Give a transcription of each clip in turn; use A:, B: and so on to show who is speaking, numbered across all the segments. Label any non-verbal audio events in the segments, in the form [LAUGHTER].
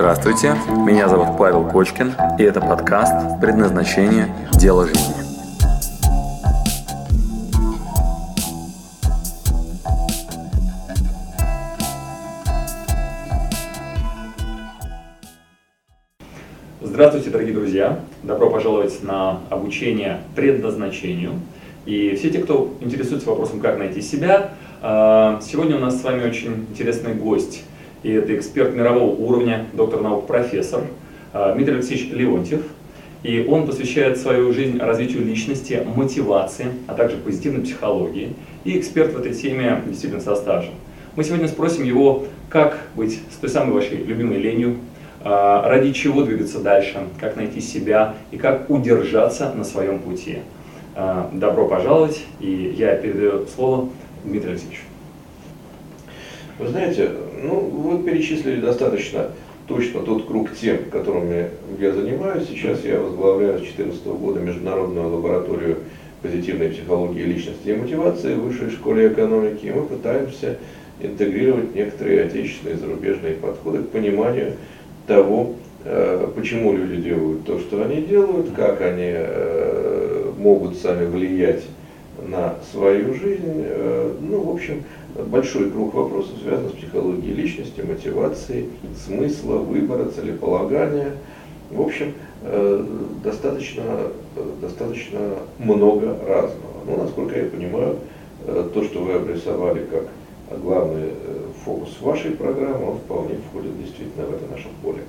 A: Здравствуйте, меня зовут Павел Кочкин, и это подкаст «Предназначение. Дело жизни». Здравствуйте, дорогие друзья! Добро пожаловать на обучение предназначению. И все те, кто интересуется вопросом, как найти себя, а, сегодня у нас с вами очень интересный гость. И это эксперт мирового уровня, доктор наук, профессор а, Дмитрий Алексеевич Леонтьев. И он посвящает свою жизнь развитию личности, мотивации, а также позитивной психологии. И эксперт в этой теме действительно со стажем. Мы сегодня спросим его, как быть с той самой вашей любимой ленью, а, ради чего двигаться дальше, как найти себя и как удержаться на своем пути. Добро пожаловать, и я передаю слово Дмитрий Алексеевич.
B: Вы знаете, ну, вы перечислили достаточно точно тот круг тем, которыми я занимаюсь. Сейчас я возглавляю с 2014 года Международную лабораторию позитивной психологии личности и мотивации в Высшей школе экономики. И мы пытаемся интегрировать некоторые отечественные и зарубежные подходы к пониманию того, э, почему люди делают то, что они делают, как они э, могут сами влиять на свою жизнь. Э, ну, в общем, большой круг вопросов связан с психологией личности, мотивацией, смысла, выбора, целеполагания. В общем, э, достаточно, достаточно много разного. Но, насколько я понимаю, э, то, что вы обрисовали как главный фокус вашей программы, он вполне входит действительно в это наше поле.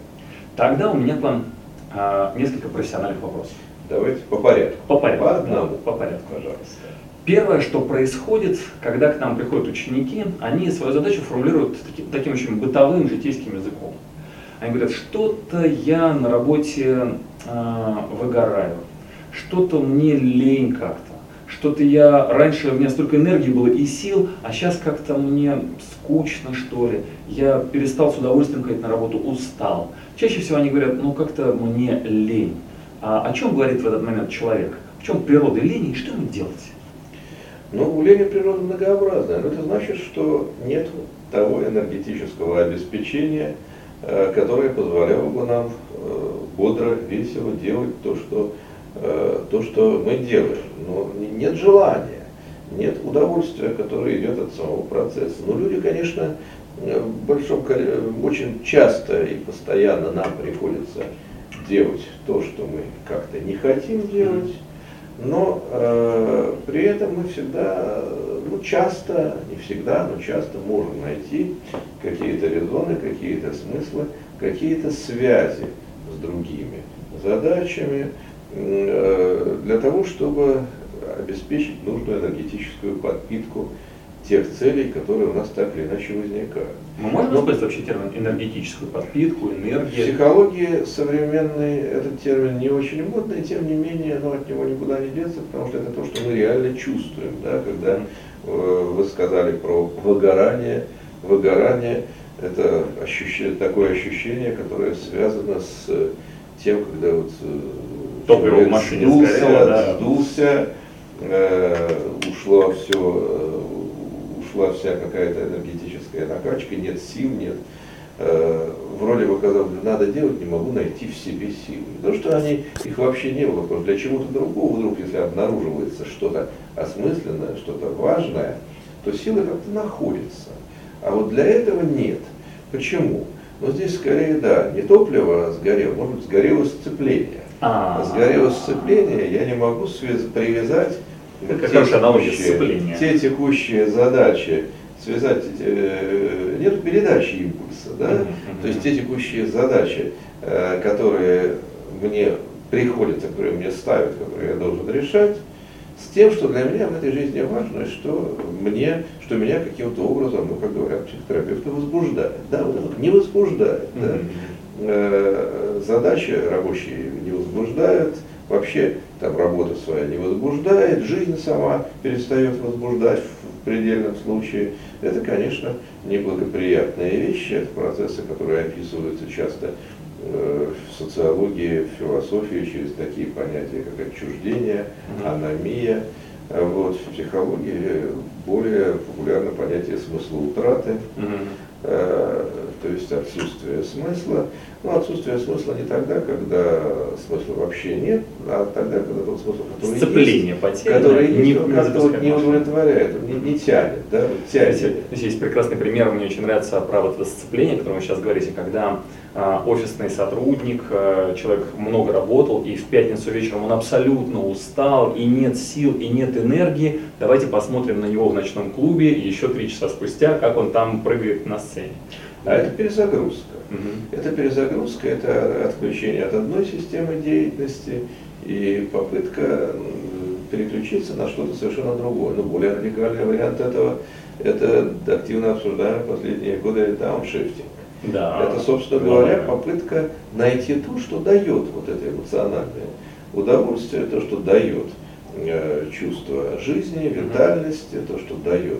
A: Тогда у меня к вам а, несколько профессиональных вопросов.
B: Давайте по порядку.
A: По порядку. По одному. По порядку, пожалуйста. Первое, что происходит, когда к нам приходят ученики, они свою задачу формулируют таким, таким очень бытовым житейским языком. Они говорят, что-то я на работе э, выгораю, что-то мне лень как-то, что-то я, раньше у меня столько энергии было и сил, а сейчас как-то мне скучно что ли, я перестал с удовольствием ходить на работу, устал. Чаще всего они говорят, ну как-то мне лень. А о чем говорит в этот момент человек? В чем природа лени и что ему делать?
B: Ну, уление природы многообразное, но это значит, что нет того энергетического обеспечения, э, которое позволяло бы нам э, бодро, весело делать то, что, э, то, что мы делаем. Но нет желания, нет удовольствия, которое идет от самого процесса. Но люди, конечно, в большом, очень часто и постоянно нам приходится делать то, что мы как-то не хотим делать но э, при этом мы всегда, ну часто, не всегда, но часто можем найти какие-то резоны, какие-то смыслы, какие-то связи с другими задачами э, для того, чтобы обеспечить нужную энергетическую подпитку тех целей, которые у нас так или иначе возникают.
A: Мы можем использовать вообще термин энергетическую подпитку, энергию?
B: В психологии современный этот термин не очень модный, тем не менее, но от него никуда не деться, потому что это то, что мы реально чувствуем, да, когда э, вы сказали про выгорание. Выгорание – это ощущение, такое ощущение, которое связано с тем, когда вот э,
A: топливо в машине сдулся, сгорело,
B: да. сдулся, э, ушло все э, ушла вся какая-то энергетическая накачка, нет сил, нет. Э, вроде бы казалось, надо делать, не могу найти в себе силы. То, что они, их вообще не было, просто для чего-то другого вдруг, если обнаруживается что-то осмысленное, что-то важное, то силы как-то находятся. А вот для этого нет. Почему? Ну здесь скорее, да, не топливо сгорело, может быть, сгорело сцепление. А, сгорело сцепление, я не могу привязать
A: это те текущие,
B: те текущие задачи связать, э, нет передачи импульса, да? То есть те текущие задачи, э, которые мне приходят, которые мне ставят, которые я должен решать, с тем, что для меня в этой жизни важно, что мне, что меня каким-то образом, ну, как говорят психотерапевты, возбуждает. Да, вот не возбуждает. Да? Э, задачи рабочие не возбуждают, вообще там работа своя не возбуждает, жизнь сама перестает возбуждать в предельном случае. Это, конечно, неблагоприятные вещи, это процессы, которые описываются часто э, в социологии, в философии через такие понятия, как отчуждение, аномия. Вот, в психологии более популярно понятие смысла утраты. Mm-hmm. То есть отсутствие смысла. Но отсутствие смысла не тогда, когда смысла вообще нет, а тогда, когда тот смысл, который
A: Сцепление
B: есть,
A: потеряно,
B: который
A: не-
B: не,
A: не
B: как-то не удовлетворяет, он не, не тянет, да, вот тянет.
A: Знаете, здесь есть прекрасный пример, мне очень нравится про вот это сцепление, о котором вы сейчас говорите, когда офисный сотрудник, а, человек много работал, и в пятницу вечером он абсолютно устал, и нет сил, и нет энергии. Давайте посмотрим на него в ночном клубе еще три часа спустя, как он там прыгает на сцене.
B: А это перезагрузка.
A: Мгм.
B: Это перезагрузка, это отключение от одной системы деятельности и попытка переключиться на что-то совершенно другое. Но более радикальный вариант этого – это активно обсуждаемый в последние годы дауншифтинг.
A: Да.
B: Это, собственно говоря, попытка найти то, что дает вот это эмоциональное удовольствие, то, что дает э, чувство жизни, витальности, то, что дает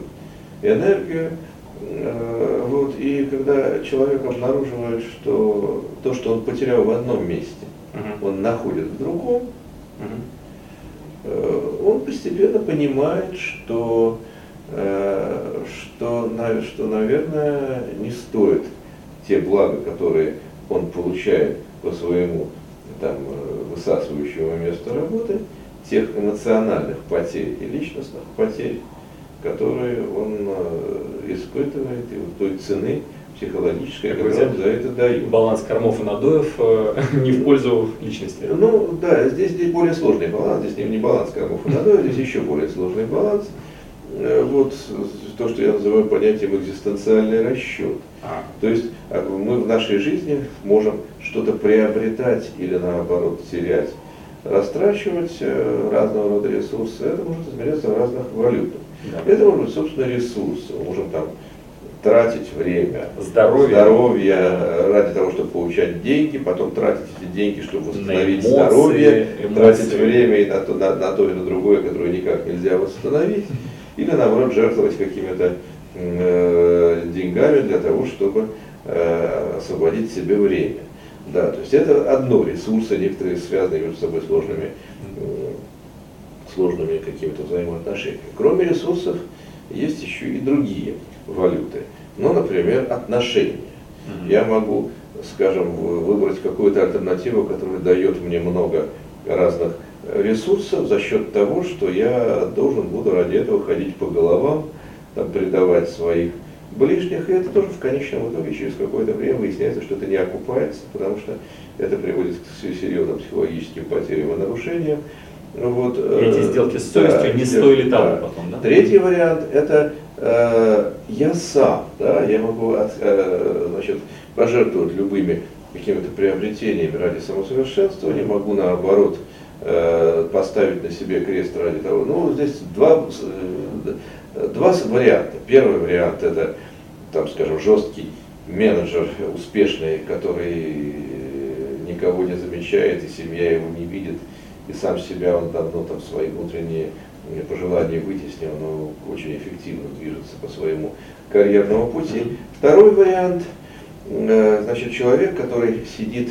B: энергию. Э, вот, и когда человек обнаруживает, что то, что он потерял в одном месте,
A: Мгм.
B: он находит в другом,
A: Мгм.
B: э, он постепенно понимает, что, э, что, на- что, наверное, не стоит те блага, которые он получает по своему там, э, высасывающему месту работы, тех эмоциональных потерь и личностных потерь, которые он э, испытывает, и вот той цены психологической,
A: Какой
B: которую он за это дает.
A: Баланс кормов и надоев э, [LAUGHS] не в пользу личности.
B: Ну да, здесь, здесь более сложный баланс, здесь не, не баланс кормов и надоев, здесь [LAUGHS] еще более сложный баланс. Э, Вот то, что я называю понятием экзистенциальный расчет.
A: А,
B: То есть а, мы в нашей жизни можем что-то приобретать или наоборот терять, растрачивать э, разного рода ресурсы. Это может измеряться в разных валютах.
A: да.
B: Это может быть, собственно, ресурсы. Мы можем там тратить время,
A: Здоровье.
B: здоровье э, ради того, чтобы получать деньги, потом тратить эти деньги, чтобы восстановить
A: эмоции,
B: здоровье,
A: эмоции.
B: тратить время и на то, на, на то и на другое, которое никак нельзя восстановить, или наоборот жертвовать какими-то э, деньгами для того, чтобы э, освободить себе время. Да, то есть это одно, ресурсы некоторые связанные между собой сложными, м, сложными какими-то взаимоотношениями. Кроме ресурсов есть еще и другие валюты. Ну, например, отношения.
A: Мгм.
B: Я могу, скажем, выбрать какую-то альтернативу, которая дает мне много разных ресурсов за счет того, что я должен буду ради этого ходить по головам, там, предавать своих ближних, и это тоже в конечном итоге через какое-то время выясняется, что это не окупается, потому что это приводит к се- серьезным психологическим потерям и нарушениям. Вот,
A: И эти
B: э,
A: сделки с
B: да,
A: совестью не
B: сделки,
A: стоили того
B: да.
A: потом, да?
B: Третий вариант – это э, я сам, да, я могу от- э, значит, пожертвовать любыми какими-то приобретениями ради самосовершенствования, могу наоборот э, поставить на себе крест ради того. Ну, здесь два, э, два варианта. Первый вариант – это, там, скажем, жесткий менеджер успешный, который э, никого не замечает, и семья его не видит, и сам себя он давно там свои внутренние э, пожелания вытеснил, но очень эффективно движется по своему карьерному пути. Второй вариант, э, значит, человек, который сидит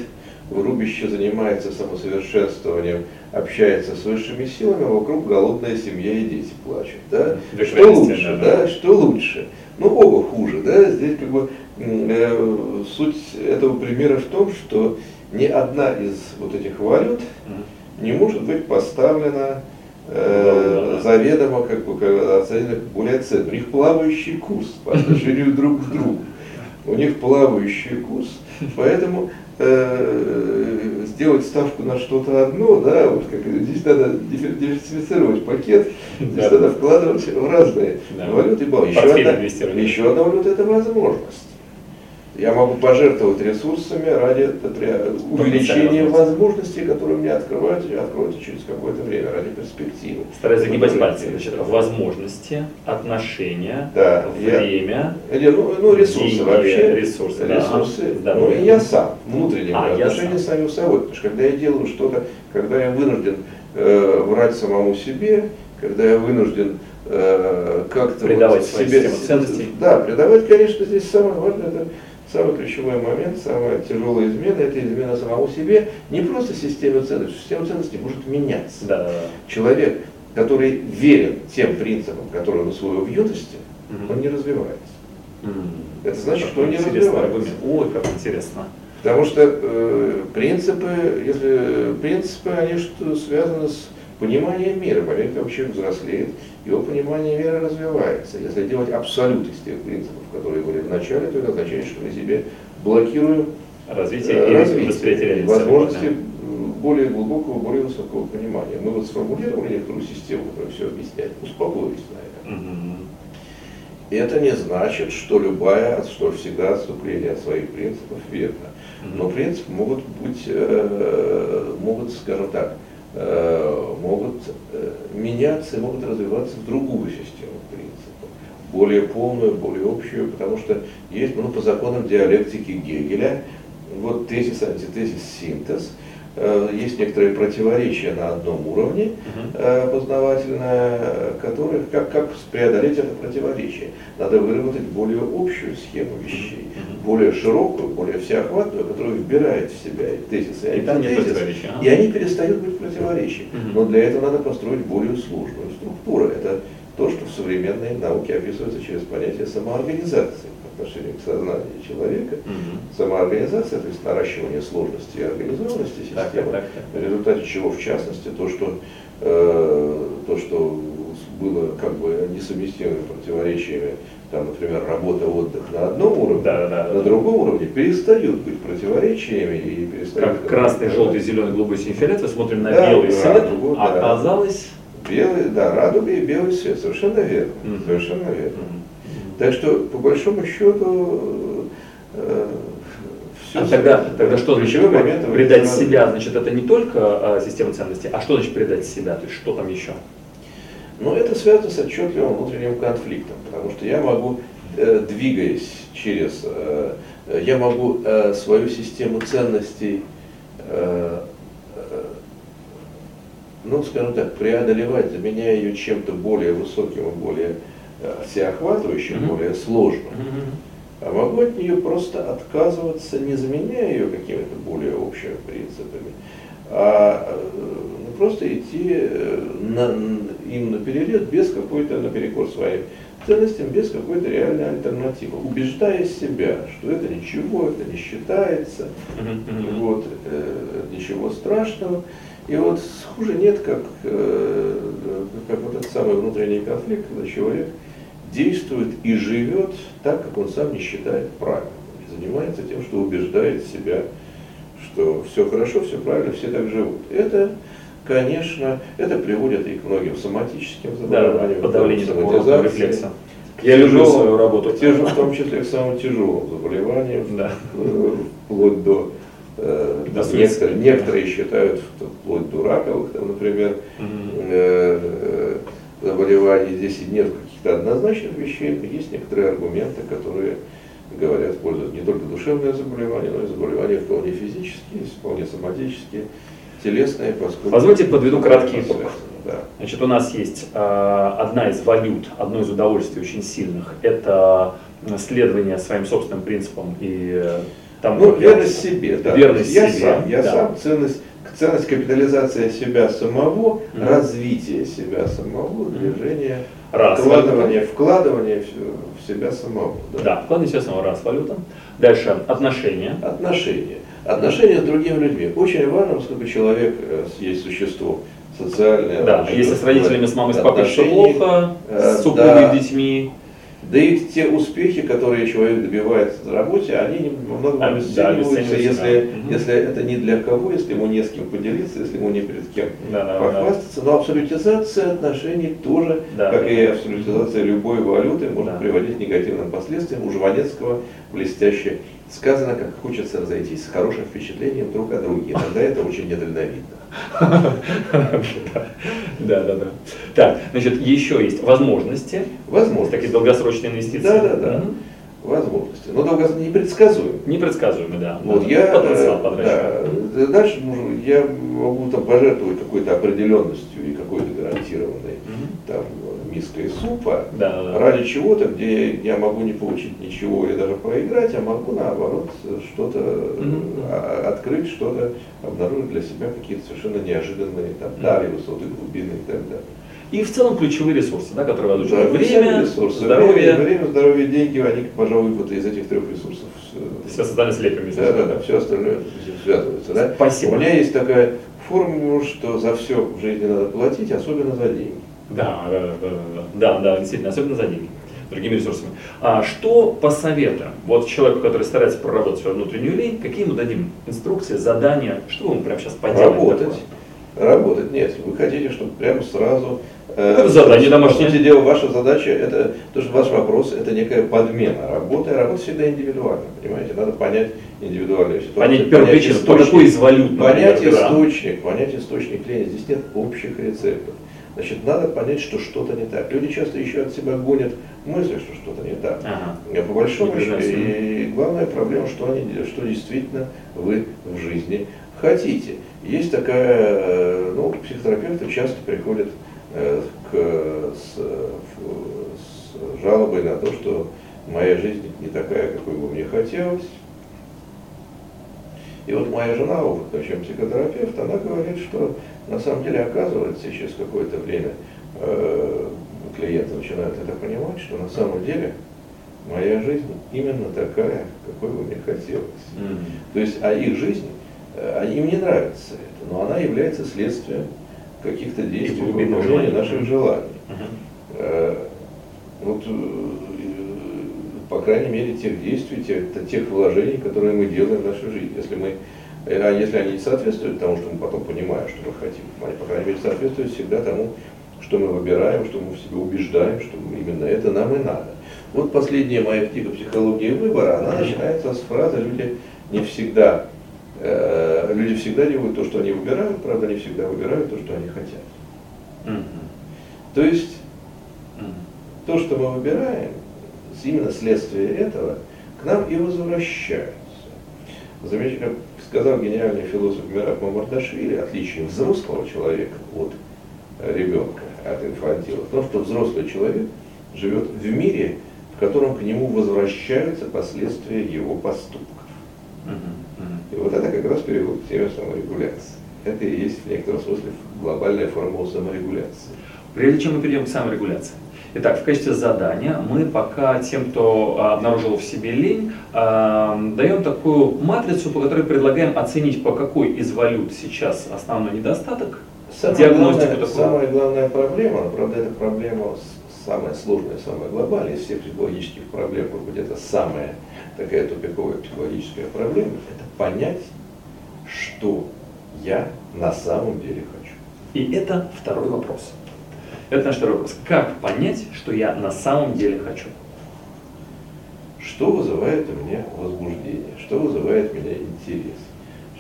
B: в рубище, занимается самосовершенствованием, общается с высшими силами, а вокруг голодная семья и дети плачут. Да? Что лучше,
A: да.
B: да? Что лучше? Ну, оба хуже, да? Здесь как бы э, суть этого примера в том, что ни одна из вот этих валют не может быть поставлена э, заведомо как бы оценена как более ценной. У них плавающий курс по отношению друг к другу. [LAUGHS] У них плавающий курс, поэтому э, сделать ставку на что-то одно, да, вот как здесь надо диверсифицировать пакет, здесь
A: Да.
B: надо вкладывать в разные
A: Да.
B: валюты. Еще одна, еще одна валюта это возможность. Я могу пожертвовать ресурсами ради увеличения возможностей, которые мне открываются, и откроются через какое-то время, ради перспективы.
A: Стараюсь загибать пальцы. Значит, возможности, отношения,
B: Да, я-
A: время,
B: Или, ну, ну, ресурсы
A: Деньги,
B: вообще.
A: ресурсы, да.
B: ресурсы.
A: Здоровье.
B: Ну, и я сам, внутренние
A: А, я
B: отношения
A: сам.
B: самим собой. Потому что когда я делаю что-то, когда я вынужден э, врать самому себе, когда я вынужден э, как-то
A: Придавать
B: вот себе-
A: ценностей.
B: Да, придавать, конечно, здесь самое важное, это самый ключевой момент, самая тяжелая измена, это измена самому себе, не просто система ценностей, система ценностей может меняться.
A: да, да, да.
B: Человек, который верен тем принципам, которые он усвоил в юности,
A: Мгм.
B: он не развивается. Это значит, что он не развивается.
A: Ой, как интересно.
B: Потому что э, принципы, если принципы, они что связаны с пониманием мира. Того, человек взрослеет, его понимание мира развивается. Если делать абсолют из тех принципов, которые были в начале, то это означает, что мы себе блокируем
A: развитие э, и развитие, восприятие
B: возможности да. более глубокого, более высокого понимания. Мы вот сформулировали некоторую систему, которая все объясняет, успокоились на этом. Угу. Это не значит, что любая, что всегда отступление от своих принципов верно. Но принципы могут быть, э, могут, скажем так, могут э, меняться и могут развиваться в другую систему принципов, более полную, более общую, потому что есть, ну, по законам диалектики Гегеля, вот тезис, антитезис, синтез – Э, есть некоторые противоречия на одном уровне uh познавательное, которые, как, как преодолеть это противоречие. Надо выработать более общую схему вещей, uh более широкую, более всеохватную, которая вбирает в себя и тезисы, и, антитезис, и они перестают быть противоречием. uh Но для этого надо построить более сложную структуру. Это то, что в современной науке описывается через понятие самоорганизации отношении к сознанию человека, угу. самоорганизация, то есть наращивание сложности и организованности системы, так, так, так. в результате чего, в частности, то, что, э, то, что было как бы несовместимыми противоречиями, там, например, работа, отдых на одном уровне, да, да, на да. другом уровне перестают быть противоречиями и перестают...
A: Как красный, желтый, зеленый, голубой, синий, фиолетовый, смотрим на да, белый свет, а оказалось...
B: Белый, да, радуга и белый свет, совершенно верно, угу. совершенно верно. Угу. Так что, по большому счету, э,
A: все а тогда, тогда что значит момент предать себя? Значит, это не только э, система ценностей, а что значит предать себя? То есть что там еще?
B: Ну, это связано с отчетливым внутренним конфликтом, потому что я могу, э, двигаясь через, э, я могу э, свою систему ценностей, э, э, ну, скажем так, преодолевать, заменяя ее чем-то более высоким и более всеохватывающим, mm-hmm. более сложным, mm-hmm. а могу от нее просто отказываться, не заменяя ее какими-то более общими принципами, а ну, просто идти э, на, им на перерез без какой-то, наперекор своим ценностям, без какой-то реальной альтернативы, убеждая себя, что это ничего, это не считается, mm-hmm. вот, э, ничего страшного. И вот хуже нет, как, э, как вот этот самый внутренний конфликт, когда человек действует и живет так, как он сам не считает правильным. И занимается тем, что убеждает себя, что все хорошо, все правильно, все так живут. Это, конечно, это приводит и к многим соматическим заболеваниям,
A: да, подавлению рефлекса. Я люблю свою работу.
B: Тяжел, в том числе к самым тяжелым заболеваниям, да. Э, вплоть до э, до некоторые, некоторые считают вплоть до раковых, там, например, угу. э, заболеваний. Здесь нет каких-то однозначных вещей, но есть некоторые аргументы, которые говорят в пользу не только душевное заболевание, но и заболевания вполне физические, вполне соматические, телесные,
A: поскольку... Позвольте подведу краткий итог. Да. Значит, у нас есть э, одна из валют, одно из удовольствий очень сильных, это следование своим собственным принципам и
B: э, там, ну, верность себе, да. Верность я себе, сам, я да. сам ценность ценность капитализация себя самого, mm-hmm. развитие себя самого, движение, раз, вкладывание, вкладывание в, себя самого.
A: Да, да вкладывание себя самого, раз, валюта. Дальше отношения.
B: Отношения. Отношения с другими людьми. Очень важно, поскольку человек э, есть существо социальное.
A: Да, если с родителями, с мамой, с папой все плохо, с э, супругой, да, детьми.
B: Да и те успехи, которые человек добивается на работе, они немного обесцениваются, да, если, да. если это не для кого, если ему не с кем поделиться, если ему не перед кем да, да, похвастаться. Да. Но абсолютизация отношений тоже, да, как да, и абсолютизация любой валюты, может да. приводить к негативным последствиям. У Жванецкого блестяще сказано, как хочется разойтись с хорошим впечатлением друг о друге. Иногда это очень недальновидно. [LAUGHS]
A: Да, да, да. Так, значит, еще есть возможности.
B: Возможности.
A: Такие долгосрочные инвестиции.
B: Да, да, да. Возможности. Но долгосрочные непредсказуемые.
A: Непредсказуемые, да.
B: Вот я, потенциал э, да, дальше я могу там пожертвовать какой-то определенностью и какой-то гарантированной там миской супа, да, да, ради чего-то, где я могу не получить ничего или даже проиграть, а могу наоборот что-то mm-hmm. открыть, что-то обнаружить для себя, какие-то совершенно неожиданные там, дали, высоты, глубины и так далее.
A: и в целом ключевые ресурсы, да, которые вас
B: Да,
A: время,
B: ресурсы.
A: здоровье.
B: Время, время, здоровье, деньги, они, пожалуй, вот из этих трех ресурсов. э,
A: Все остальное слепим.
B: Да, да, да, все остальное связывается. Да?
A: Спасибо.
B: У меня есть такая формула, что за все в жизни надо платить, особенно за деньги.
A: Да, да, да, да, да, да, действительно, особенно за деньги, другими ресурсами. А что посоветуем? Вот человеку, который старается проработать свою внутреннюю лень, какие ему дадим инструкции, задания, что ему прямо сейчас поделать?
B: Работать.
A: такое?
B: Работать. Нет, вы хотите, чтобы прямо сразу... э,
A: Это задание домашнее.
B: По сути дела, ваша задача, это, то, что ваш вопрос, это некая подмена работы, а работа всегда индивидуальна, понимаете? Надо понять индивидуальную ситуацию.
A: Понять первую причину, кто такой из валют,
B: Понять источник, понять источник лени. Здесь нет общих рецептов. Значит, надо понять, что что-то не так. Люди часто еще от себя гонят мысли, что что-то не так.
A: Ага.
B: По большому счету, и главная проблема, что, они, что действительно вы в жизни хотите. Есть такая, э, ну, психотерапевты часто приходят э, к, с, с жалобой на то, что моя жизнь не такая, какой бы мне хотелось. И вот моя жена, опытный чем психотерапевт, она говорит, что на самом деле оказывается через какое-то время э, клиенты начинают это понимать, что на самом деле моя жизнь именно такая, какой бы мне хотелось.
A: М.
B: То есть, а их жизнь, э, им не нравится это, но она является следствием каких-то действий, выполнения наших желаний. Э, Вот, э, по крайней мере, тех действий, тех, тех вложений, которые мы делаем в нашу жизнь. Если мы, э, а если они не соответствуют тому, что мы потом понимаем, что мы хотим, они, по крайней мере, соответствуют всегда тому, что мы выбираем, что мы в себе убеждаем, что именно это нам и надо. Вот последняя моя книга «Психология выбора», она начинается с фразы «люди не всегда, э, люди всегда делают то, что они выбирают, правда, не всегда выбирают то, что они хотят».
A: Мгм.
B: То есть
A: Мгм.
B: то, что мы выбираем, именно следствие этого, к нам и возвращается. Замечательно как сказал гениальный философ Мираб Мамардашвили, отличие взрослого человека от э, ребенка, от инфантила, в том, что взрослый человек живет в мире, в котором к нему возвращаются последствия его поступков. И вот это как раз переход к теме саморегуляции. Это и есть в некотором смысле глобальная формула саморегуляции.
A: Прежде чем мы перейдем к саморегуляции. Итак, в качестве задания мы пока тем, кто а, обнаружил в себе лень, а, даем такую матрицу, по которой предлагаем оценить, по какой из валют сейчас основной недостаток,
B: Самая
A: диагностику
B: главная,
A: такую.
B: самая главная проблема, правда, эта проблема самая сложная, самая глобальная из всех психологических проблем, может быть, это самая такая тупиковая психологическая проблема, это понять, что я на самом деле хочу.
A: И это второй вопрос. Это наш второй вопрос. Как понять, что я на самом деле хочу?
B: Что вызывает у меня возбуждение, что вызывает у меня интерес,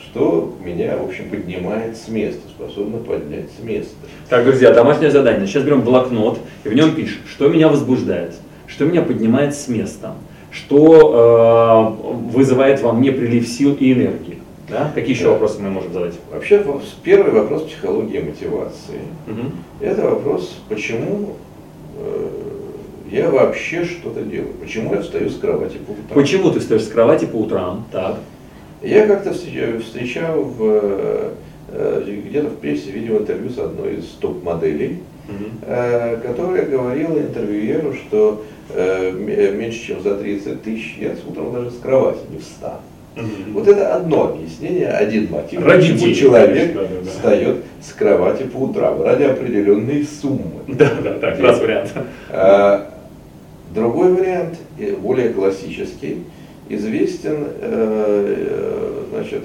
B: что меня, в общем, поднимает с места, способно поднять с места.
A: Так, друзья, домашнее задание. Сейчас берем блокнот и в нем пишем, что меня возбуждает, что меня поднимает с места, что э, вызывает во мне прилив сил и энергии. Да? Какие еще
B: Да.
A: вопросы мы можем задать?
B: Вообще, первый вопрос психологии мотивации.
A: Мгм.
B: Это вопрос, почему э, я вообще что-то делаю, почему я встаю с кровати по утрам.
A: Почему ты встаешь с кровати по утрам? Так.
B: Я как-то встреча- встречал в, э, э, где-то в прессе видел интервью с одной из топ-моделей, э, которая говорила интервьюеру, что э, меньше чем за 30 тысяч я с утром даже с кровати не встану. Вот это одно объяснение, один мотив,
A: Ради
B: почему человек
A: конечно, да, да,
B: встает с кровати по утрам, ради определенной суммы.
A: Да, да, так, раз вариант.
B: А, Другой вариант, более классический, известен э, значит,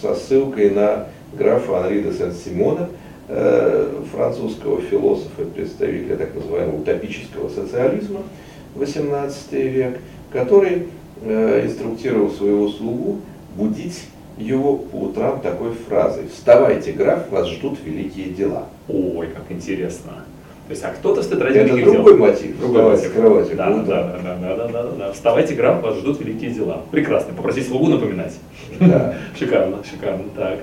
B: со ссылкой на графа Анри де Сен-Симона, э, французского философа представителя так называемого утопического социализма, 18 век, который инструктировал своего слугу будить его по утрам такой фразой «Вставайте, граф, вас ждут великие дела».
A: Ой, как интересно. То есть, а кто-то встает ради
B: Это другой
A: дел.
B: мотив.
A: Другой мотив.
B: с кровати
A: Да, да, да, да, да, да, да, да. Вставайте, граф, вас ждут великие дела. Прекрасно. Попросить слугу напоминать.
B: Да. [LAUGHS]
A: Шикарно, шикарно. Так.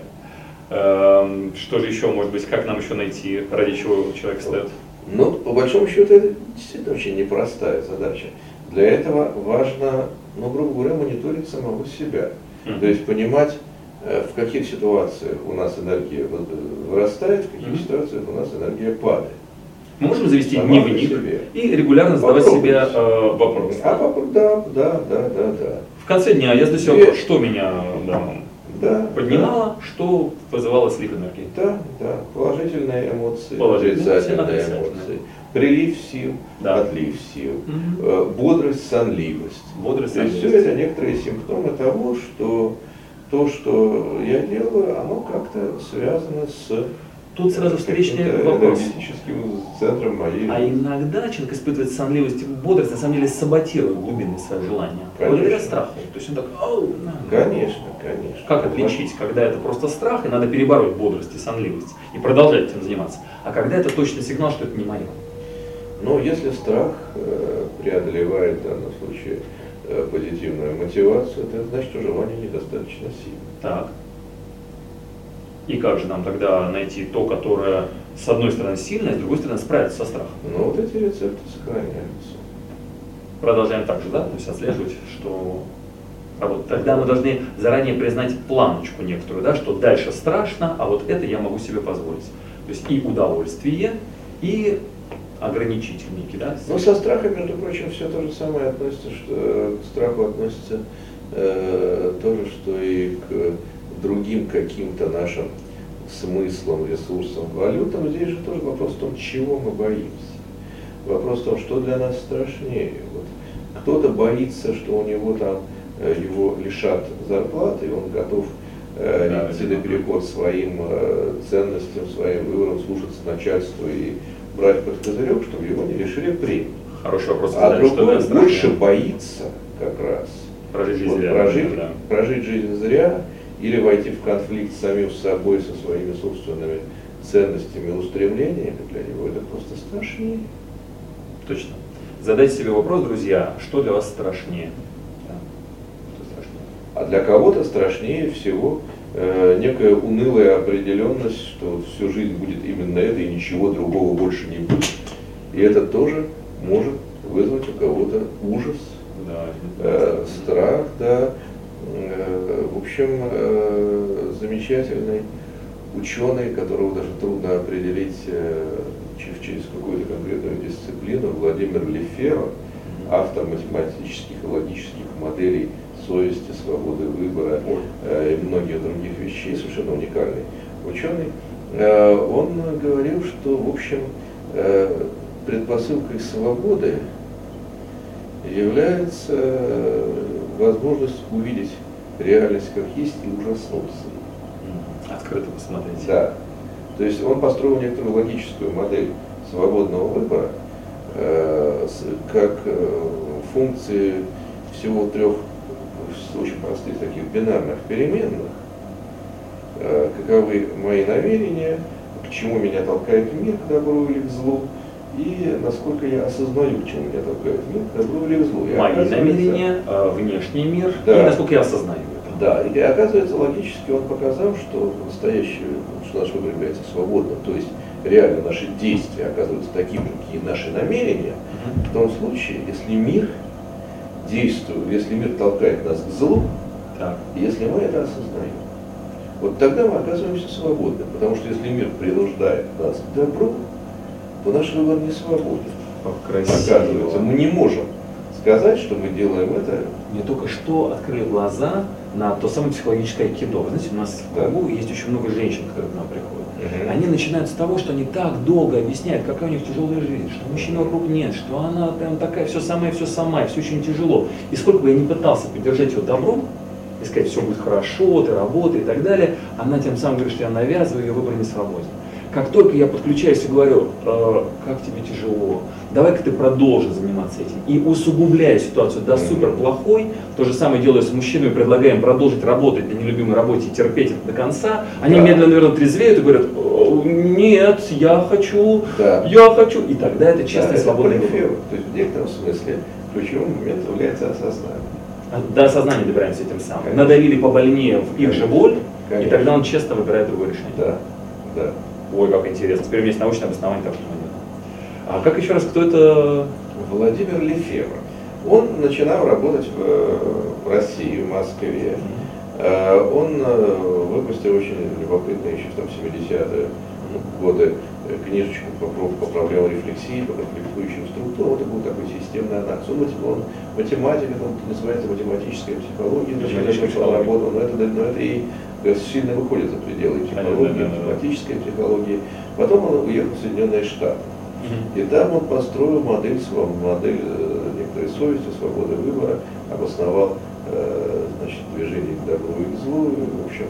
A: Эм, Что же еще, может быть, как нам еще найти, ради чего человек встает?
B: Ну, по большому счету, это действительно очень непростая задача. Для этого важно, ну, грубо говоря, мониторить самого себя. То есть понимать, э, в каких ситуациях у нас энергия вы- вырастает, в каких
A: Мгм.
B: ситуациях у нас энергия падает.
A: Мы можем завести
B: Сама
A: дневник
B: себе.
A: и регулярно задавать
B: Попробуйте.
A: себе э, вопрос.
B: А вопрос, да, да, да, да, да.
A: В конце дня я задаю себе что меня да,
B: Да,
A: поднимало, что вызывало слив энергии.
B: Да, да, положительные эмоции,
A: Положительные,
B: отрицательные. эмоции, прилив сил,
A: Да.
B: отлив сил, э, бодрость, сонливость.
A: Бодрость,
B: То есть все это некоторые симптомы того, что то, что я делаю, оно как-то связано с
A: Тут сразу встречный вопрос.
B: центром моей
A: А иногда человек испытывает сонливость и бодрость, на самом деле саботирует глубинные свои желания.
B: Конечно.
A: Благодаря страху. То есть он так, «Ау, на».
B: Конечно, конечно.
A: Как отличить, когда это просто страх, и надо перебороть бодрость и сонливость, и продолжать этим заниматься, а когда это точно сигнал, что это не мое.
B: Но если страх э, преодолевает в данном случае э, позитивную мотивацию, то это значит, что желание недостаточно сильно.
A: Так. И как же нам тогда найти то, которое с одной стороны сильное, с другой стороны справится со страхом?
B: Но вот эти рецепты сохраняются.
A: Продолжаем так же, да? То есть отслеживать, что работает. Тогда мы должны заранее признать планочку некоторую, да, что дальше страшно, а вот это я могу себе позволить. То есть и удовольствие, и ограничитель некий, да?
B: Но со страхом, между прочим, все то же самое относится, что к страху относится э, то же, что и к другим каким-то нашим смыслам, ресурсам, валютам. Здесь же тоже вопрос в том, чего мы боимся. Вопрос в том, что для нас страшнее. Вот кто-то боится, что у него там э, его лишат зарплаты, и он готов э,
A: Да,
B: идти наперекор своим э, ценностям, своим выборам, слушаться начальства и брать под козырек, чтобы его не лишили премии.
A: Хороший вопрос.
B: А
A: что
B: другой
A: страха
B: больше боится как раз
A: прожить жизнь
B: вот
A: зря,
B: прожить,
A: да.
B: прожить жизнь зря или войти в конфликт с самим собой, со своими собственными ценностями и устремлениями, для него это просто страшнее.
A: Точно. Задайте себе вопрос, друзья, что для вас страшнее? Да. Что страшнее?
B: А для кого-то страшнее всего некая унылая определенность, что всю жизнь будет именно это и ничего другого больше не будет. И это тоже может вызвать у кого-то ужас,
A: Да,
B: э, страх, да. Э, в общем, э, замечательный ученый, которого даже трудно определить э, через, через какую-то конкретную дисциплину, Владимир Леферо, автор математических и логических моделей совести, свободы выбора э, и многих других вещей, совершенно уникальный ученый, э, он говорил, что, в общем, э, предпосылкой свободы является возможность увидеть реальность как есть и ужаснуться.
A: Открыто посмотреть.
B: Да. То есть он построил некоторую логическую модель свободного выбора как функции всего трех э, очень простых таких бинарных переменных. Э, каковы мои намерения, к чему меня толкает мир, к добру или к злу, и насколько я осознаю, к чему меня толкает мир, к добру или к злу. И
A: Мои намерения, э, внешний мир
B: Да.
A: и насколько я осознаю это.
B: Да, и оказывается, логически он показал, что настоящее, что наш выбор является свободным, то есть реально наши действия оказываются такими какие наши намерения, в том случае, если мир действует, если мир толкает нас к злу,
A: Так.
B: если мы это осознаем, вот тогда мы оказываемся свободны, потому что если мир принуждает нас к добру, то наш выбор не свободен. Оказывается, мы не можем сказать, что мы делаем это
A: Мне только что открыли глаза на то самое психологическое айкидо. Вы знаете, у нас в кругу есть очень много женщин, которые к нам приходят.
B: Мгм.
A: Они начинают с того, что они так долго объясняют, какая у них тяжелая жизнь, что мужчины вокруг нет, что она прям такая все самая, все сама, и все очень тяжело. И сколько бы я ни пытался поддержать ее добром, и сказать, все будет хорошо, ты работай и так далее, она тем самым говорит, что я навязываю, ее выбор не свободен. Как только я подключаюсь и говорю, «Э, как тебе тяжело, давай-ка ты продолжи заниматься этим, и усугубляю ситуацию до
B: Мгм.
A: супер плохой, то же самое делаю с мужчинами, предлагаем продолжить работать на нелюбимой работе и терпеть это до конца, они
B: Да.
A: медленно, наверное, трезвеют и говорят, «Э, нет, я хочу,
B: Да.
A: я хочу, и тогда это честный
B: Да,
A: свободный выбор.
B: То есть в некотором смысле ключевым моментом является осознание.
A: До осознания добираемся этим самым.
B: Конечно.
A: Надавили побольнее в их же
B: Конечно.
A: боль, и
B: Конечно.
A: тогда он честно выбирает другое решение.
B: Да, да.
A: Ой, как интересно. Теперь у меня есть научное обоснование того, что мы делаем. А как еще раз, кто это?
B: Владимир Лефевр. Он начинал работать в, России, в Москве. Э, Он э, выпустил очень любопытную еще в там 70-е годы э, книжечку по, по проблемам рефлексии, по конфликтующим структурам. Это был такой системный анализ. Он, он математик, это называется математическая психология, начал работу, но это, но это и сильно выходит за пределы психологии, математической психологии. Потом он уехал в Соединенные Штаты. И там он построил модель, модель э, некоторой совести, свободы выбора, обосновал э, значит, движение к добру и к злу. В общем,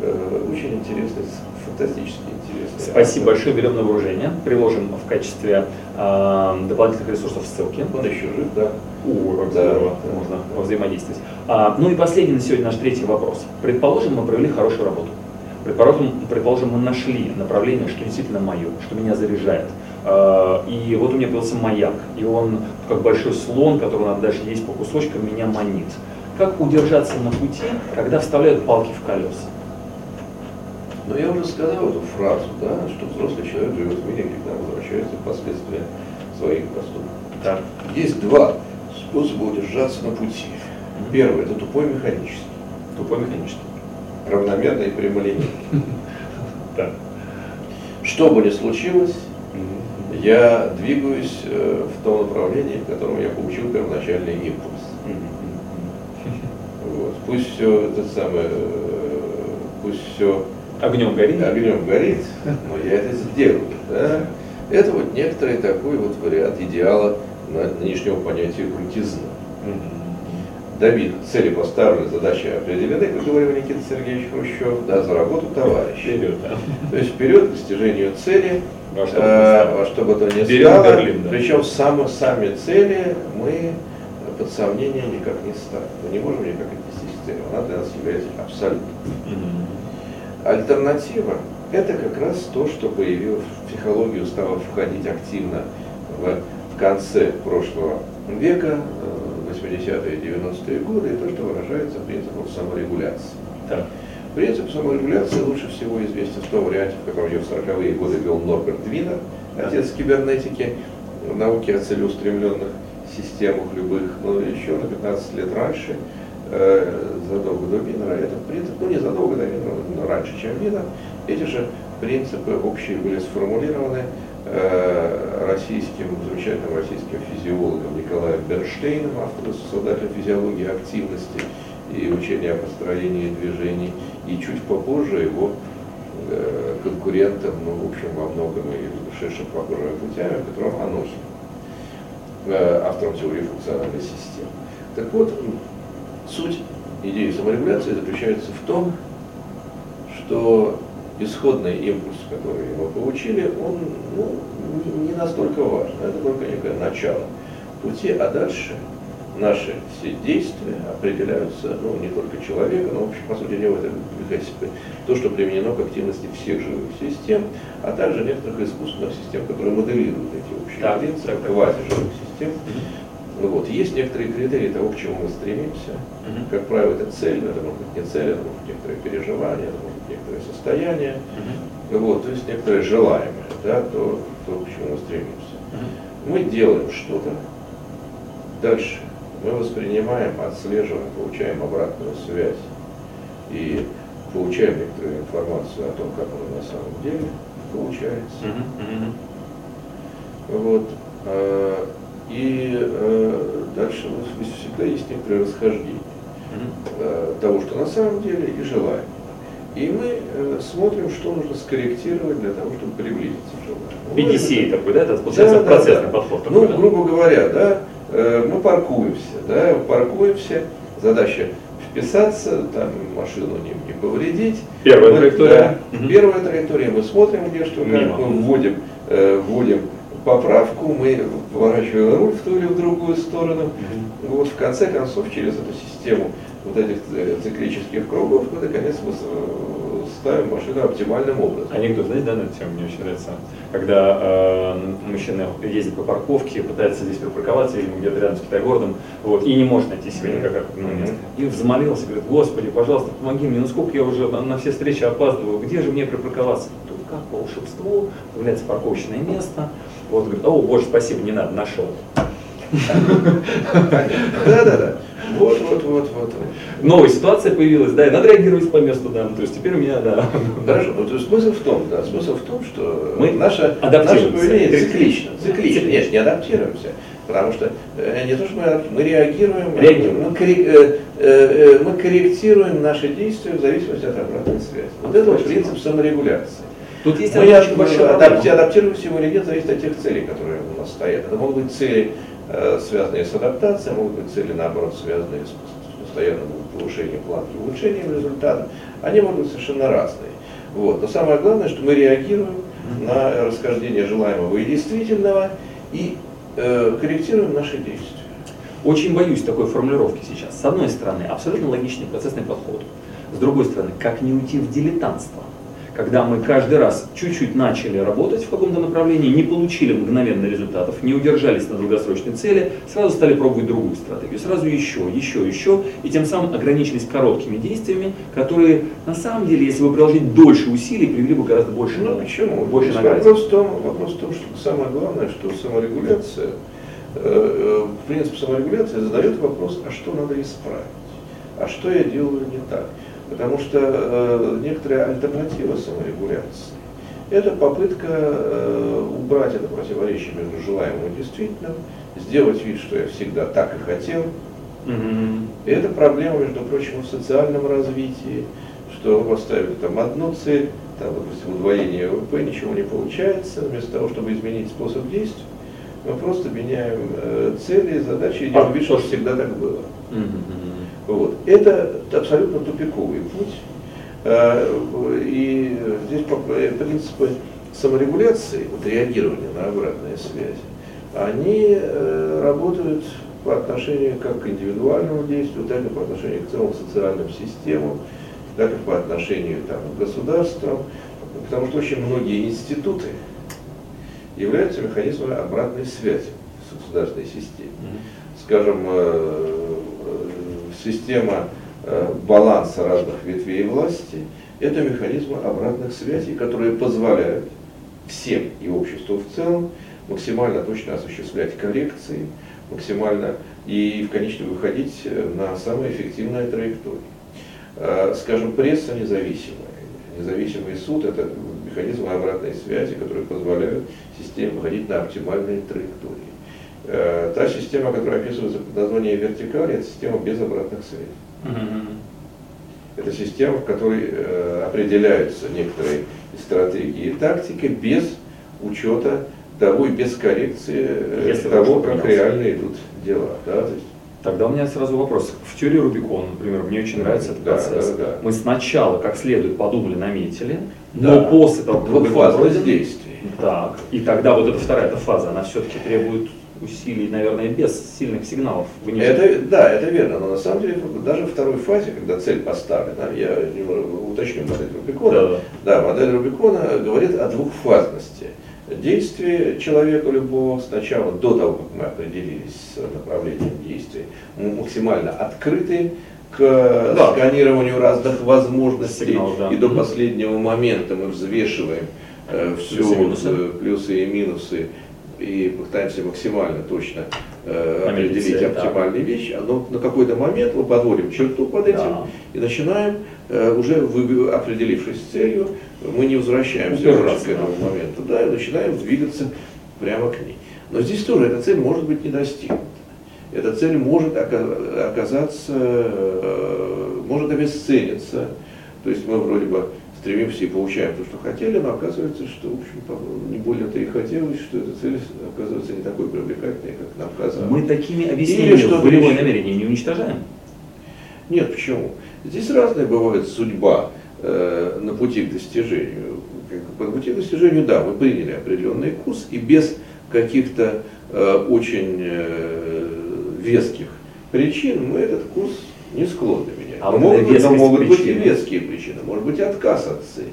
B: э, очень интересный, фантастически интересный.
A: Спасибо большое, берем на вооружение. Приложим в качестве э, дополнительных ресурсов ссылки.
B: Он еще жив, да.
A: О, как да, здорово, да, можно да. взаимодействовать. А, ну и последний на сегодня наш третий вопрос. Предположим, мы провели хорошую работу. Предположим, предположим, мы нашли направление, что действительно мое, что меня заряжает. А, и вот у меня появился маяк, и он, как большой слон, который надо дальше есть по кусочкам, меня манит. Как удержаться на пути, когда вставляют палки в колеса?
B: Ну, я уже сказал эту фразу, да, что взрослый человек живет в мире, когда возвращается последствия своих поступков. Так. Есть два способа удержаться на пути. Первый – это тупой механический.
A: Тупой механический.
B: Равномерный и прямолинейный. [LAUGHS] Так. Что бы ни случилось, я двигаюсь э, в том направлении, в котором я получил первоначальный импульс. Вот. Пусть все это самое, э, пусть все
A: огнем горит,
B: огнем горит, но я это сделаю. Да? Это вот некоторый такой вот вариант идеала нынешнего понятия крутизны. Давид, цели поставлены, задачи определены, как говорил Никита Сергеевич Хрущев, да, за работу товарищ. Вперед, да. То есть вперед к достижению цели, во что, э, во что бы то ни стало. Берлин, да. Причем сами, сами цели мы под сомнение никак не ставим. Мы не можем никак отнестись к цели. Она для нас является абсолютной. Угу. Альтернатива – это как раз то, что появилось в психологию, стало входить активно в конце прошлого века, 80-е и 90-е годы, и то, что выражается принципом саморегуляции. Так. Принцип саморегуляции лучше всего известен в том варианте, в котором ее в 40-е годы вел Норберт Винер, отец кибернетики, науки о целеустремленных системах любых, но еще на 15 лет раньше, э, задолго до Винера, этот принцип, ну не задолго до Винера, но раньше, чем Винер, эти же принципы общие были сформулированы российским, замечательным российским физиологом Николаем Берштейном, автором создателем физиологии активности и учения о построении движений, и чуть попозже его э, конкурентом, ну, в общем, во многом и шедшим похожими путями, Петром Анохиным, э, автором теории функциональной системы. Так вот, суть идеи саморегуляции заключается в том, что исходный импульс, который мы получили, он ну, не настолько важен. Это только некое начало пути, а дальше наши все действия определяются, ну, не только человека, но, в общем, по сути дела, это то, что применено к активности всех живых систем, а также некоторых искусственных систем, которые моделируют эти общие да, принципы, квазиживых систем. Ну, вот. Есть некоторые критерии того, к чему мы стремимся. Угу. Как правило, это цель, это может быть не цель, это может быть некоторые переживания, это может быть некоторое состояние. Угу. Вот. То есть некоторое желаемое, да, то, то, к чему мы стремимся. Угу. Мы делаем что-то, дальше мы воспринимаем, отслеживаем, получаем обратную связь и получаем некоторую информацию о том, как оно на самом деле получается. Mm-hmm. Вот. И э, дальше всегда есть некоторые расхождения mm-hmm. того, что на самом деле и желаем. И мы э, смотрим, что нужно скорректировать для того, чтобы приблизиться к
A: желанию. PDCA такой, да? Это получается да, процессный да, да. подход.
B: Такой, ну, да? грубо говоря, да, э, мы паркуемся, да, паркуемся, задача вписаться, там машину не, не повредить.
A: Первая мы, траектория.
B: Да, угу. Первая траектория, мы смотрим, где что, как, мы вводим, э, вводим поправку, мы поворачиваем руль в ту или в другую сторону. Угу. Вот в конце концов через эту систему вот этих э, циклических кругов мы наконец э, ставим машину оптимальным образом.
A: Анекдот, знаете, да, на эту тему мне очень нравится. Когда э, мужчина ездит по парковке, пытается здесь припарковаться, или где-то рядом с Китай-городом, вот, и не может найти себе никакое ну, место. И взмолился, говорит, Господи, пожалуйста, помоги мне, ну сколько я уже на, на все встречи опаздываю, где же мне припарковаться? Тут как волшебство, появляется парковочное место, вот, говорит, о, боже, спасибо, не надо, нашел.
B: Да, да, да. Вот, вот, вот, вот.
A: Новая ситуация появилась, да, и надо реагировать по месту, да. Ну, то есть теперь у меня, да.
B: Хорошо, ну то есть смысл в том, да, смысл в том, что
A: Мы
B: наше, наше поведение циклично, циклично. Нет, не адаптируемся. Потому что э, не то, что мы, мы реагируем,
A: Реагируем.
B: Мы, корре- э, э, э, мы корректируем наши действия в зависимости от обратной связи. Вот это вот принцип саморегуляции.
A: Тут есть
B: Мы
A: очень большая
B: адап- адаптируемся его или нет, зависит от тех целей, которые у нас стоят. Это могут быть цели, связанные с адаптацией, могут быть цели, наоборот, связанные с постоянным повышением планки, улучшением результата. Они могут быть совершенно разные. Вот. Но самое главное, что мы реагируем на расхождение желаемого и действительного и э, корректируем наши действия.
A: Очень боюсь такой формулировки сейчас. С одной стороны, абсолютно логичный процессный подход. С другой стороны, как не уйти в дилетантство? Когда мы каждый раз чуть-чуть начали работать в каком-то направлении, не получили мгновенно результатов, не удержались на долгосрочной цели, сразу стали пробовать другую стратегию, сразу еще, еще, еще, и тем самым ограничились короткими действиями, которые на самом деле, если бы приложить дольше усилий, привели бы гораздо больше,
B: Ну почему?
A: больше награды.
B: вопрос, в том, вопрос в том, что самое главное, что саморегуляция, э, э, принцип саморегуляции задает вопрос, а что надо исправить? А что я делаю не так? Потому что э, некоторая альтернатива саморегуляции – это попытка э, убрать это противоречие между желаемым и действительным, сделать вид, что я всегда так и хотел,
A: Мгм.
B: и это проблема, между прочим, в социальном развитии, что мы поставили там одну цель, там, допустим, удвоение ВВП, ничего не получается, вместо того, чтобы изменить способ действия, мы просто меняем э, цели и задачи и делаем
A: А,
B: вид, что всегда так было.
A: Мгм.
B: Вот. Это абсолютно тупиковый путь. Э, И здесь э, принципы саморегуляции, вот реагирования на обратные связи, они э, работают по отношению как к индивидуальному действию, так и по отношению к целым социальным системам, так и по отношению там, к государствам, потому что очень многие институты являются механизмами обратной связи в государственной системе скажем, система э, баланса разных ветвей власти, это механизмы обратных связей, которые позволяют всем и обществу в целом максимально точно осуществлять коррекции, максимально и в конечном выходить э, на самые эффективные траектории. Э, Скажем, пресса независимая. Независимый суд – это механизмы обратной связи, которые позволяют системе выходить на оптимальные траектории. Э, Та система, которая описывается под названием вертикаль, это система без обратных связей. Это система, в которой э, определяются некоторые стратегии и тактика без учета того и без коррекции э,
A: Если
B: того, как реально идут дела. Да? То есть,
A: Тогда у меня сразу вопрос. В теории Рубикона, например, мне очень нравится этот
B: Да,
A: процесс.
B: да, да.
A: Мы сначала как следует подумали, наметили, но
B: Да.
A: после того, как
B: Двухфазность действий.
A: Так, и тогда вот эта вторая эта фаза, она все-таки требует усилий, наверное, без сильных сигналов. Вы не
B: Это, да, это верно, но на самом деле даже в второй фазе, когда цель поставлена, я уточню модель Рубикона,
A: Да, да.
B: Да, модель Рубикона говорит о двухфазности. Действие человека любого сначала, до того, как мы определились с направлением действий, мы максимально открыты к
A: Да.
B: сканированию разных возможностей.
A: Сигнал, да.
B: И до последнего момента мы взвешиваем все
A: Плюсы и минусы.
B: плюсы и минусы и пытаемся максимально точно э, определить
A: цель, да.
B: оптимальные вещи. Но на какой-то момент мы подводим черту под этим
A: Да.
B: и начинаем, э, уже вы- определившись с целью, мы не возвращаемся
A: Упираться,
B: больше к этому
A: да.
B: моменту, да, и начинаем двигаться прямо к ней. Но здесь тоже эта цель может быть не достигнута. Эта цель может ока- оказаться, э, может обесцениться. То есть мы вроде бы стремимся и получаем то, что хотели, но оказывается, что, в общем, не больно-то и хотелось, что эта цель оказывается не такой привлекательной, как нам казалось.
A: Мы такими
B: Или
A: объяснениями
B: что-то
A: волевое
B: еще.
A: намерение не уничтожаем.
B: Нет, почему? Здесь разная бывает судьба э, на пути к достижению. По пути к достижению, да, мы приняли определенный курс, и без каких-то э, очень э, веских причин мы этот курс не склонны.
A: А
B: могут, быть, но могут быть и веские причины, может быть и отказ от цели,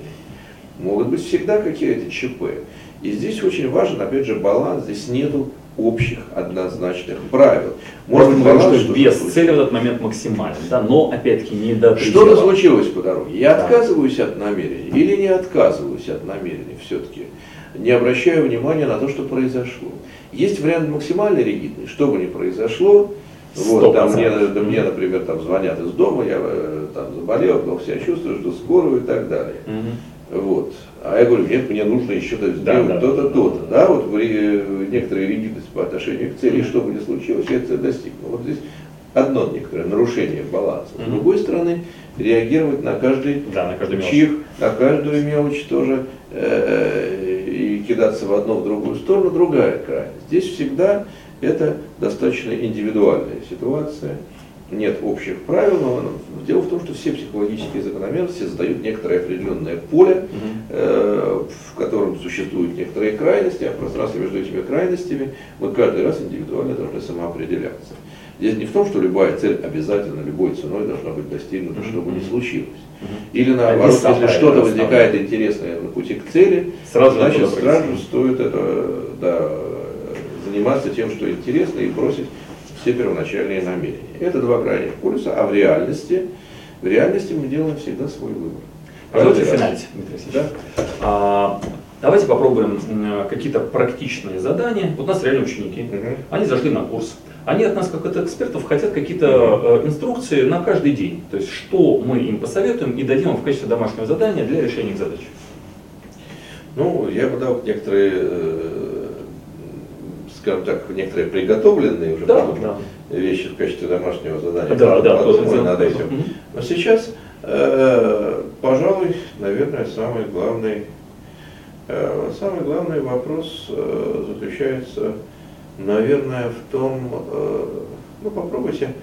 B: могут быть всегда какие-то ЧП. И здесь очень важен, опять же, баланс, здесь нету общих однозначных правил.
A: Может быть, баланс, что без цели в этот момент максимален, да, но опять-таки не до
B: Что-то случилось по дороге. Я да. отказываюсь от намерений или не отказываюсь от намерений все-таки, не обращаю внимания на то, что произошло. Есть вариант максимально ригидный, что бы ни произошло, вот, там мне, да, мне, например, там звонят из дома, я э, там заболел, плохо себя чувствую, жду скорую и так далее. Угу. Вот. А я говорю, нет, мне нужно еще сделать да, то-то, да, то-то. Да, вот некоторые ригидность по отношению к цели, что бы ни случилось, я это достигну. Вот здесь одно некоторое нарушение баланса. С другой стороны, реагировать на каждый
A: да, на каждый
B: чих, на каждую мелочь тоже э, и кидаться в одну, в другую сторону, другая крайность. Здесь всегда это достаточно индивидуальная ситуация нет общих правил, но дело в том, что все психологические закономерности задают некоторое определенное поле, э, в котором существуют некоторые крайности, а в пространстве между этими крайностями мы каждый раз индивидуально должны самоопределяться. Здесь не в том, что любая цель обязательно любой ценой должна быть достигнута, mm-hmm. чтобы не случилось. Mm-hmm. Или наоборот, если что-то возникает интересное на пути к цели, сразу значит сразу стоит это заниматься тем, что интересно, и бросить все первоначальные намерения. Это два крайних полюса, а в реальности, в реальности мы делаем всегда свой выбор.
A: Позвольте финалить, Дмитрий Да. А, давайте попробуем какие-то практичные задания. Вот у нас реально ученики, угу. они зашли на курс. Они от нас, как от экспертов, хотят какие-то угу. инструкции на каждый день. То есть, что мы им посоветуем и дадим им в качестве домашнего задания для решения их задач.
B: Ну, я бы дал некоторые э, скажем так, некоторые приготовленные уже
A: да, да.
B: вещи в качестве домашнего задания.
A: Да, да,
B: тоже над этим. Угу. Но сейчас, э, пожалуй, наверное, самый главный, э, самый главный вопрос э, заключается, наверное, в том, э, ну попробуйте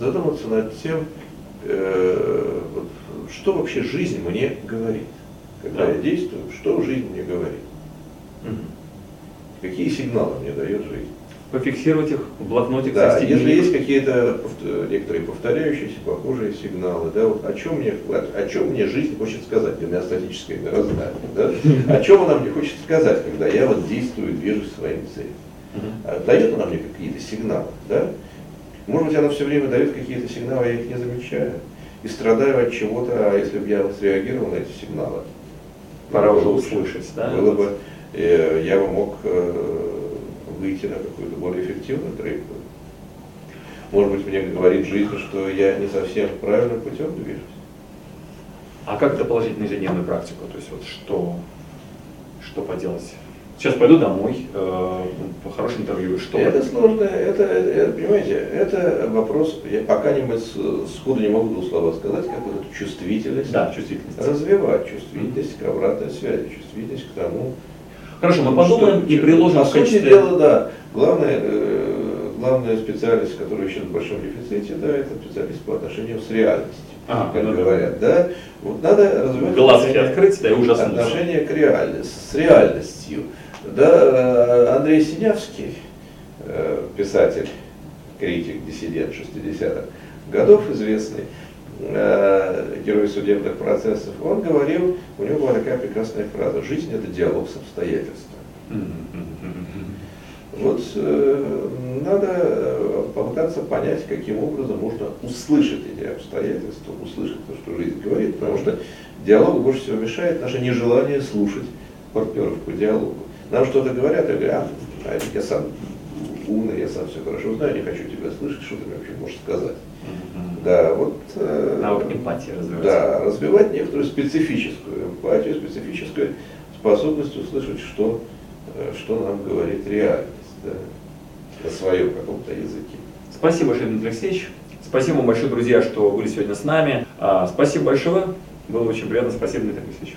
B: задуматься над тем, э, вот, что вообще жизнь мне говорит. Когда да. я действую, что жизнь мне говорит. Угу. Какие сигналы мне дает жизнь?
A: Пофиксировать их в блокноте.
B: Да, если есть какие-то некоторые повторяющиеся, похожие сигналы, да, вот о чем мне, о, чем мне жизнь хочет сказать, гомеостатическое мироздание, да, о чем она мне хочет сказать, когда я вот действую, движусь своим целям. А дает она мне какие-то сигналы, да? Может быть, она все время дает какие-то сигналы, я их не замечаю. И страдаю от чего-то, а если бы я среагировал на эти сигналы,
A: пора уже услышать, да?
B: Было бы я бы мог э, выйти на какую-то более эффективную траекторию. Может быть, мне говорит жизнь, что я не совсем правильным путем движусь.
A: А как это положить на ежедневную практику? То есть вот что, что поделать? Сейчас пойду домой, э, по хорошему интервью, что?
B: Это сложно, это, это, понимаете, это вопрос, я пока не сходу не могу двух слова сказать, как вот эту чувствительность,
A: да, чувствительность.
B: развивать, чувствительность к обратной связи, чувствительность к тому,
A: Хорошо, мы подумаем что, и приложим
B: по в качестве... сути дела, да. Главная, э, главная специальность, которая еще в большом дефиците, да, это специалист по отношению с реальностью. Ага, как ну, говорят, да. Вот надо развивать
A: Глазки открыть, да, и ужаснуться.
B: отношение к реальности, с реальностью. Да, э, Андрей Синявский, э, писатель, критик, диссидент 60-х годов известный, Э, герой судебных процессов, он говорил, у него была такая прекрасная фраза, жизнь это диалог с обстоятельствами. Вот э, надо э, попытаться понять, каким образом можно услышать эти обстоятельства, услышать то, что жизнь говорит, потому что диалог больше всего мешает наше нежелание слушать партнеров по диалогу. Нам что-то говорят, я говорю, а, а я сам умный, я сам все хорошо знаю, не хочу тебя слышать, что ты мне вообще можешь сказать. Да, вот...
A: Э, Навык эмпатии
B: развивать. Да, развивать некоторую специфическую эмпатию, специфическую способность услышать, что, э, что нам говорит реальность, да, на своем каком-то языке.
A: Спасибо Дмитрий Алексеевич. Спасибо вам большое, друзья, что были сегодня с нами. А, спасибо большое. Было очень приятно. Спасибо, Дмитрий Алексеевич.